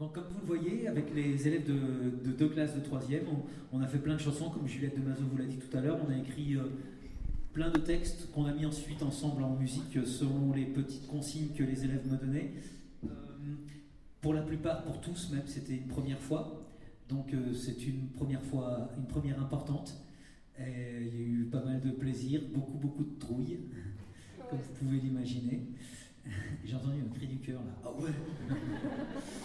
Donc, comme vous le voyez, avec les élèves de, deux classes de troisième, on, a fait plein de chansons, comme Juliette de Mazot vous l'a dit tout à l'heure. On a écrit euh, plein de textes qu'on a mis ensuite ensemble en musique euh, selon les petites consignes que les élèves me donnaient. Euh, pour la plupart, pour tous même, c'était une première fois. Donc, c'est une première fois, une première importante. Il y a eu pas mal de plaisir, beaucoup, beaucoup de trouille, comme vous pouvez l'imaginer. J'ai entendu un cri du cœur là. Ah ouais